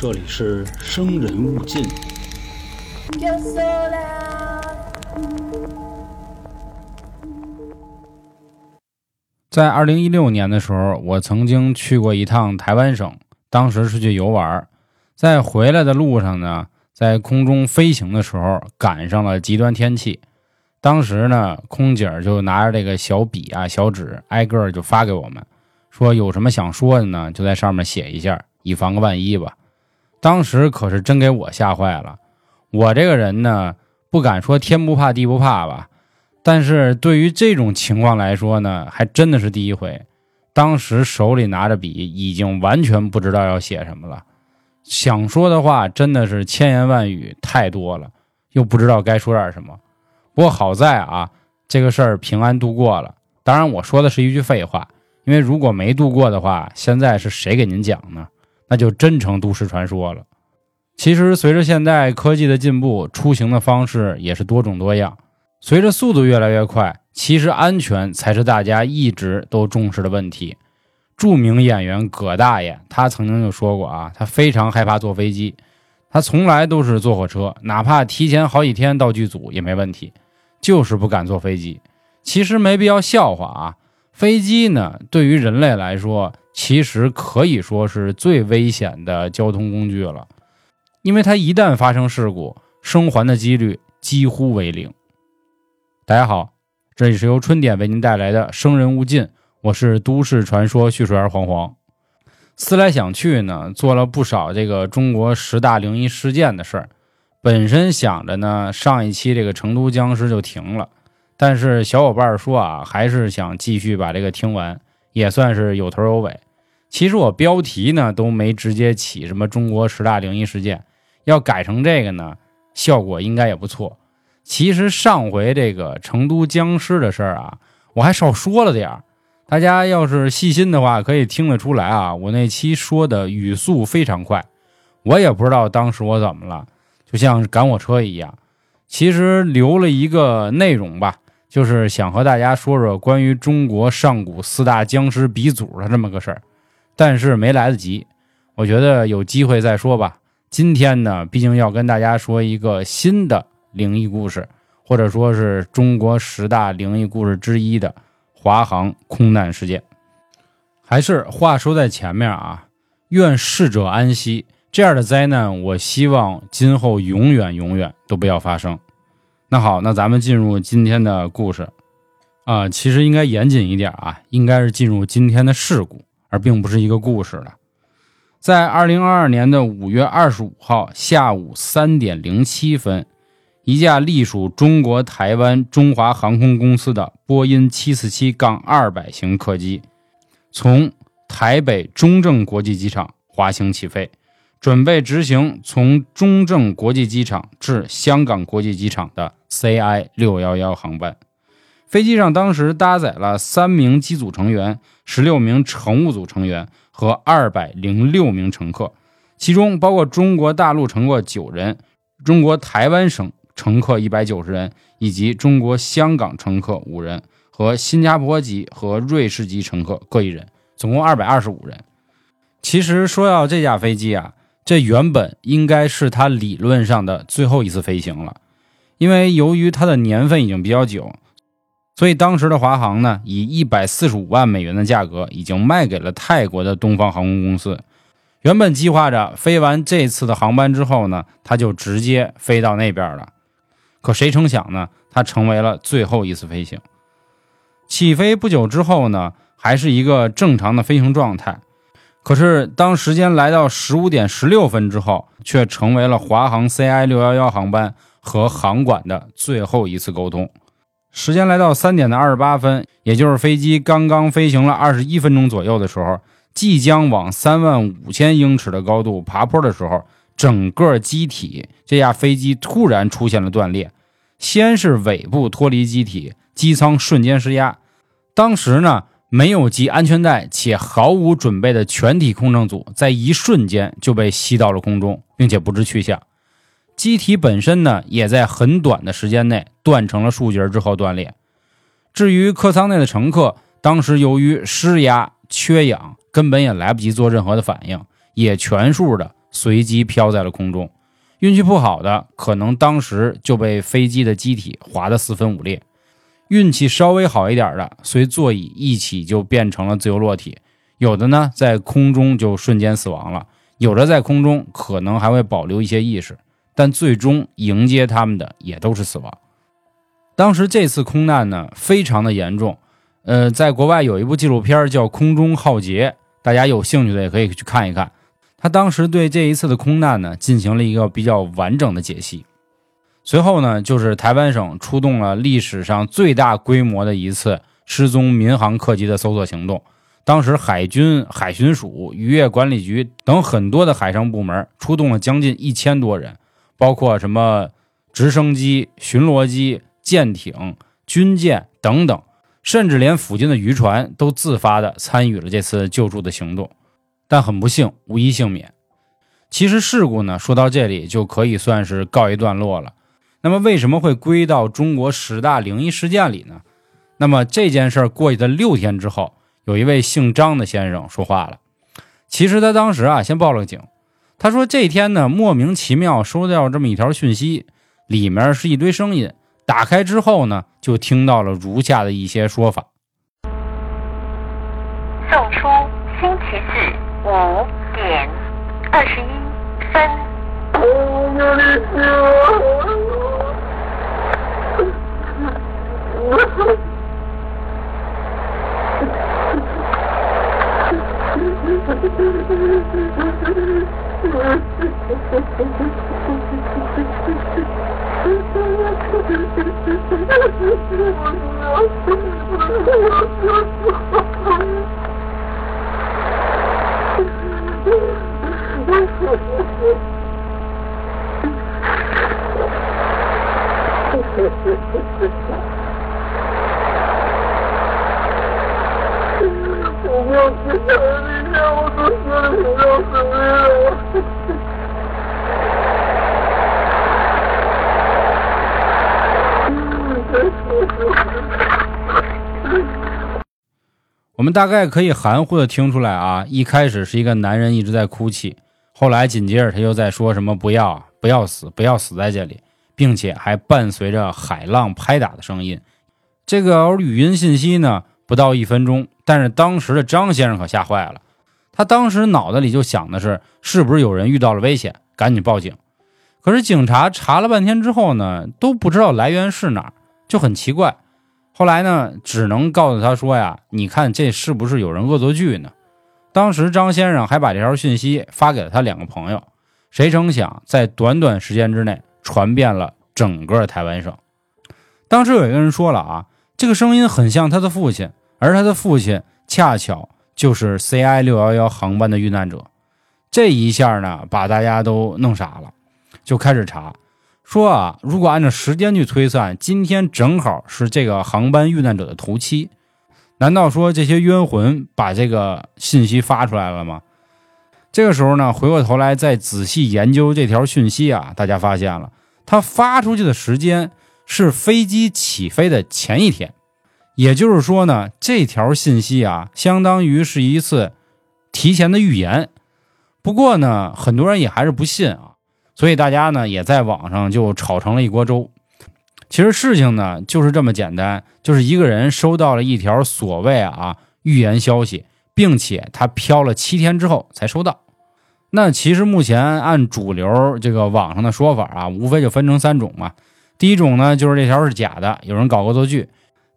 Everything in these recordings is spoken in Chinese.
这里是生人勿近。在二零一六年的时候，我曾经去过一趟台湾省，当时是去游玩，在回来的路上呢，在空中飞行的时候赶上了极端天气。当时呢，空姐就拿着这个小笔啊、小纸，挨个就发给我们，说有什么想说的呢，就在上面写一下，以防个万一吧。当时可是真给我吓坏了。我这个人呢，不敢说天不怕地不怕吧，但是对于这种情况来说呢，还真的是第一回。当时手里拿着笔，已经完全不知道要写什么了，想说的话真的是千言万语太多了，又不知道该说点什么。不过好在啊，这个事儿平安度过了。当然，我说的是一句废话，因为如果没度过的话，现在是谁给您讲呢？那就真成都市传说了。其实，随着现代科技的进步，出行的方式也是多种多样。随着速度越来越快，其实安全才是大家一直都重视的问题。著名演员葛大爷他曾经就说过啊，他非常害怕坐飞机，他从来都是坐火车，哪怕提前好几天到剧组也没问题，就是不敢坐飞机。其实没必要笑话啊，飞机呢对于人类来说，其实可以说是最危险的交通工具了，因为它一旦发生事故，生还的几率几乎为零。大家好，这里是由春点为您带来的《生人勿近》，我是都市传说叙述员黄黄。思来想去呢，做了不少这个中国十大灵异事件的事儿。本身想着呢，上一期这个成都僵尸就停了，但是小伙伴说啊，还是想继续把这个听完，也算是有头有尾。其实我标题呢都没直接起什么中国十大灵异事件，要改成这个呢，效果应该也不错。其实上回这个成都僵尸的事儿啊，我还少说了点儿。大家要是细心的话，可以听得出来啊，我那期说的语速非常快，我也不知道当时我怎么了，就像赶火车一样。其实留了一个内容吧，就是想和大家说说关于中国上古四大僵尸鼻祖的这么个事儿，但是没来得及。我觉得有机会再说吧。今天呢，毕竟要跟大家说一个新的灵异故事，或者说是中国十大灵异故事之一的华航空难事件。还是话说在前面啊，愿逝者安息。这样的灾难，我希望今后永远永远都不要发生。那好，那咱们进入今天的故事啊，其实应该严谨一点啊，应该是进入今天的事故，而并不是一个故事了。在二零二二年的五月二十五号下午三点零七分，一架隶属中国台湾中华航空公司的波音七四七杠二百型客机，从台北中正国际机场滑行起飞，准备执行从中正国际机场至香港国际机场的 CI 六幺幺航班。飞机上当时搭载了三名机组成员、十六名乘务组成员和二百零六名乘客，其中包括中国大陆乘客九人、中国台湾省乘客一百九十人，以及中国香港乘客五人和新加坡籍和瑞士籍乘客各一人，总共二百二十五人。其实说到这架飞机啊，这原本应该是它理论上的最后一次飞行了，因为由于它的年份已经比较久。所以当时的华航呢，以一百四十五万美元的价格已经卖给了泰国的东方航空公司。原本计划着飞完这次的航班之后呢，他就直接飞到那边了。可谁成想呢，它成为了最后一次飞行。起飞不久之后呢，还是一个正常的飞行状态。可是当时间来到十五点十六分之后，却成为了华航 CI 六幺幺航班和航管的最后一次沟通。时间来到三点的二十八分，也就是飞机刚刚飞行了二十一分钟左右的时候，即将往三万五千英尺的高度爬坡的时候，整个机体这架飞机突然出现了断裂，先是尾部脱离机体，机舱瞬间失压。当时呢，没有系安全带且毫无准备的全体空乘组，在一瞬间就被吸到了空中，并且不知去向。机体本身呢，也在很短的时间内断成了数节之后断裂。至于客舱内的乘客，当时由于失压、缺氧，根本也来不及做任何的反应，也全数的随机飘在了空中。运气不好的，可能当时就被飞机的机体划得四分五裂；运气稍微好一点的，随座椅一起就变成了自由落体。有的呢，在空中就瞬间死亡了；有的在空中可能还会保留一些意识，但最终迎接他们的也都是死亡。当时这次空难呢，非常的严重。呃，在国外有一部纪录片叫《空中浩劫》，大家有兴趣的也可以去看一看。他当时对这一次的空难呢，进行了一个比较完整的解析。随后呢，就是台湾省出动了历史上最大规模的一次失踪民航客机的搜索行动。当时海军海巡署、渔业管理局等很多的海上部门出动了将近一千多人，包括什么直升机、巡逻机。舰艇、军舰等等，甚至连附近的渔船都自发的参与了这次救助的行动，但很不幸，无一幸免。其实事故呢，说到这里就可以算是告一段落了。那么为什么会归到中国十大灵异事件里呢？那么这件事儿过去的六天之后，有一位姓张的先生说话了。其实他当时啊，先报了警。他说这天呢，莫名其妙收到这么一条讯息，里面是一堆声音。打开之后呢，就听到了如下的一些说法：送出星期四五点二十一分。我 我们大概可以含糊的听出来啊，一开始是一个男人一直在哭泣，后来紧接着他又在说什么“不要，不要死，不要死在这里”，并且还伴随着海浪拍打的声音。这个语音信息呢，不到一分钟，但是当时的张先生可吓坏了，他当时脑子里就想的是，是不是有人遇到了危险，赶紧报警。可是警察查了半天之后呢，都不知道来源是哪儿，就很奇怪。后来呢，只能告诉他说呀：“你看这是不是有人恶作剧呢？”当时张先生还把这条讯息发给了他两个朋友，谁成想在短短时间之内传遍了整个台湾省。当时有一个人说了啊，这个声音很像他的父亲，而他的父亲恰巧就是 CI 六幺幺航班的遇难者。这一下呢，把大家都弄傻了，就开始查。说啊，如果按照时间去推算，今天正好是这个航班遇难者的头七，难道说这些冤魂把这个信息发出来了吗？这个时候呢，回过头来再仔细研究这条讯息啊，大家发现了，它发出去的时间是飞机起飞的前一天，也就是说呢，这条信息啊，相当于是一次提前的预言。不过呢，很多人也还是不信啊。所以大家呢也在网上就炒成了一锅粥。其实事情呢就是这么简单，就是一个人收到了一条所谓啊预言消息，并且他飘了七天之后才收到。那其实目前按主流这个网上的说法啊，无非就分成三种嘛。第一种呢就是这条是假的，有人搞恶作剧；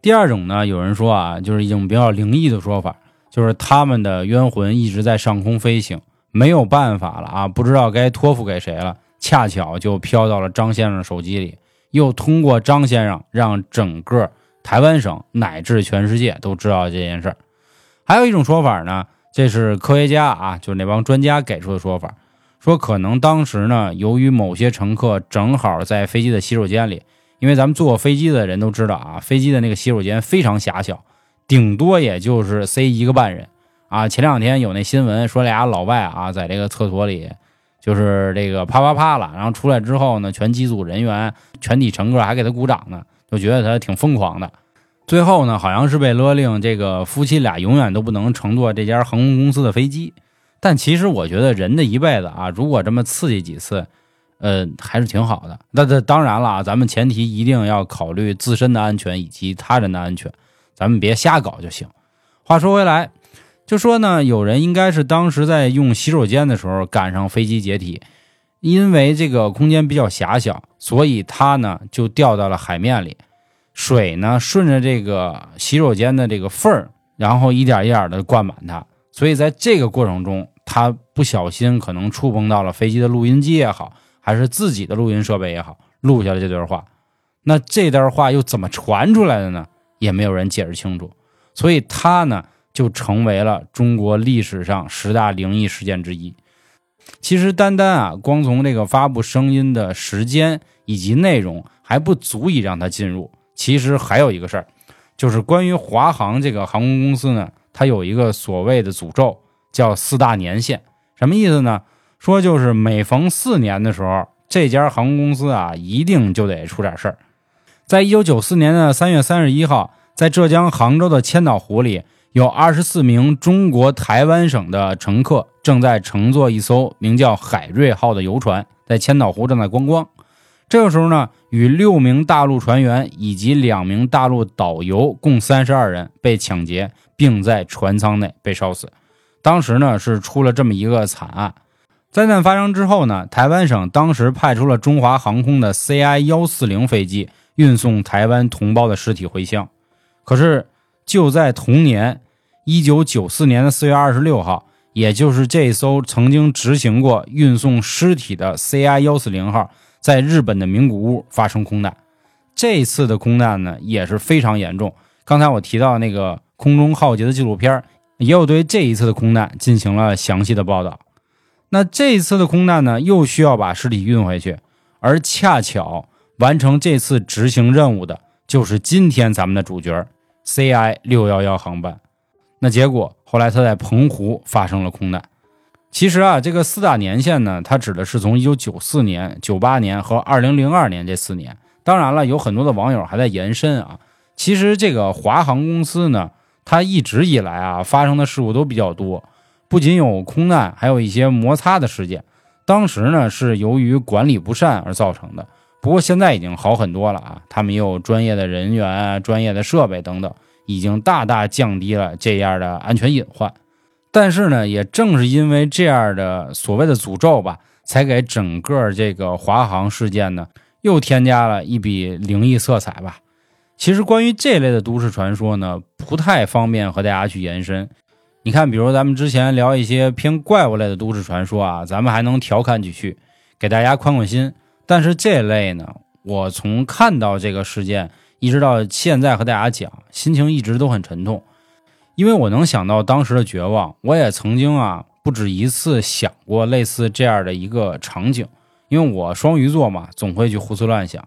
第二种呢有人说啊，就是一种比较灵异的说法，就是他们的冤魂一直在上空飞行，没有办法了啊，不知道该托付给谁了。恰巧就飘到了张先生手机里，又通过张先生让整个台湾省乃至全世界都知道这件事儿。还有一种说法呢，这是科学家啊，就是那帮专家给出的说法，说可能当时呢，由于某些乘客正好在飞机的洗手间里，因为咱们坐过飞机的人都知道啊，飞机的那个洗手间非常狭小，顶多也就是塞一个半人啊。前两天有那新闻说俩老外啊，在这个厕所里。就是这个啪啪啪了，然后出来之后呢，全机组人员、全体乘客还给他鼓掌呢，就觉得他挺疯狂的。最后呢，好像是被勒令这个夫妻俩永远都不能乘坐这家航空公司的飞机。但其实我觉得人的一辈子啊，如果这么刺激几次，呃，还是挺好的。那这当然了啊，咱们前提一定要考虑自身的安全以及他人的安全，咱们别瞎搞就行。话说回来，就说呢，有人应该是当时在用洗手间的时候赶上飞机解体，因为这个空间比较狭小，所以他呢就掉到了海面里，水呢顺着这个洗手间的这个缝儿，然后一点一点的灌满它，所以在这个过程中，他不小心可能触碰到了飞机的录音机也好。还是自己的录音设备也好，录下了这段话。那这段话又怎么传出来的呢？也没有人解释清楚。所以他呢，就成为了中国历史上十大灵异事件之一。其实单单啊，光从这个发布声音的时间以及内容还不足以让他进入。其实还有一个事儿，就是关于华航这个航空公司呢，它有一个所谓的诅咒，叫四大年限。什么意思呢？说就是每逢四年的时候，这家航空公司啊，一定就得出点事儿。在一九九四年的三月三十一号，在浙江杭州的千岛湖里，有二十四名中国台湾省的乘客正在乘坐一艘名叫“海瑞号”的游船，在千岛湖正在观光。这个时候呢，与六名大陆船员以及两名大陆导游共三十二人被抢劫，并在船舱内被烧死。当时呢，是出了这么一个惨案。灾难发生之后呢，台湾省当时派出了中华航空的 CI 幺四零飞机运送台湾同胞的尸体回乡。可是就在同年，一九九四年的四月二十六号，也就是这艘曾经执行过运送尸体的 CI 幺四零号，在日本的名古屋发生空难。这次的空难呢也是非常严重。刚才我提到那个空中浩劫的纪录片，也有对这一次的空难进行了详细的报道。那这一次的空难呢，又需要把尸体运回去，而恰巧完成这次执行任务的，就是今天咱们的主角 CI 六幺幺航班。那结果后来他在澎湖发生了空难。其实啊，这个四大年限呢，它指的是从一九九四年、九八年和二零零二年这四年。当然了，有很多的网友还在延伸啊。其实这个华航公司呢，它一直以来啊发生的事故都比较多。不仅有空难，还有一些摩擦的事件。当时呢是由于管理不善而造成的，不过现在已经好很多了啊。他们也有专业的人员、专业的设备等等，已经大大降低了这样的安全隐患。但是呢，也正是因为这样的所谓的诅咒吧，才给整个这个华航事件呢又添加了一笔灵异色彩吧。其实关于这类的都市传说呢，不太方便和大家去延伸。你看，比如咱们之前聊一些偏怪物类的都市传说啊，咱们还能调侃几句，给大家宽宽心。但是这类呢，我从看到这个事件一直到现在和大家讲，心情一直都很沉痛，因为我能想到当时的绝望。我也曾经啊不止一次想过类似这样的一个场景，因为我双鱼座嘛，总会去胡思乱想。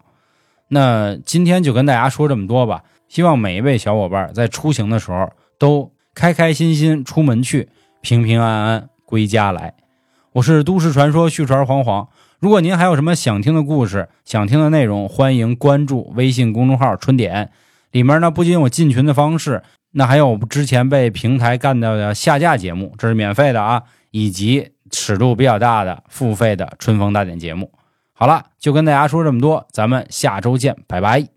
那今天就跟大家说这么多吧，希望每一位小伙伴在出行的时候都。开开心心出门去，平平安安归家来。我是都市传说续传黄黄。如果您还有什么想听的故事、想听的内容，欢迎关注微信公众号“春点”。里面呢不仅有进群的方式，那还有之前被平台干掉的下架节目，这是免费的啊，以及尺度比较大的付费的春风大典节目。好了，就跟大家说这么多，咱们下周见，拜拜。